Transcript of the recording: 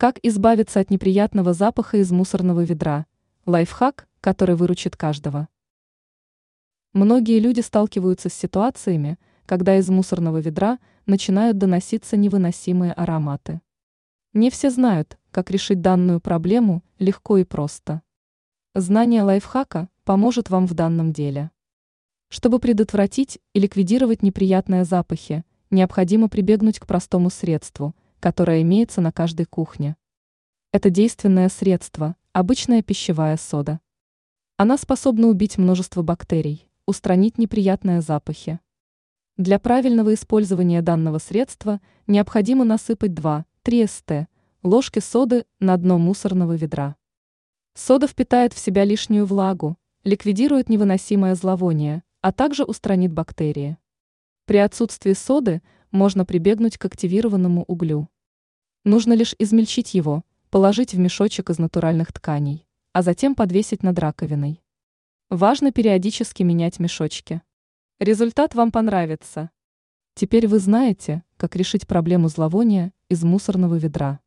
Как избавиться от неприятного запаха из мусорного ведра? Лайфхак, который выручит каждого. Многие люди сталкиваются с ситуациями, когда из мусорного ведра начинают доноситься невыносимые ароматы. Не все знают, как решить данную проблему легко и просто. Знание лайфхака поможет вам в данном деле. Чтобы предотвратить и ликвидировать неприятные запахи, необходимо прибегнуть к простому средству, которое имеется на каждой кухне. Это действенное средство – обычная пищевая сода. Она способна убить множество бактерий, устранить неприятные запахи. Для правильного использования данного средства необходимо насыпать 2-3 ст. ложки соды на дно мусорного ведра. Сода впитает в себя лишнюю влагу, ликвидирует невыносимое зловоние, а также устранит бактерии. При отсутствии соды можно прибегнуть к активированному углю. Нужно лишь измельчить его, положить в мешочек из натуральных тканей, а затем подвесить над раковиной. Важно периодически менять мешочки. Результат вам понравится. Теперь вы знаете, как решить проблему зловония из мусорного ведра.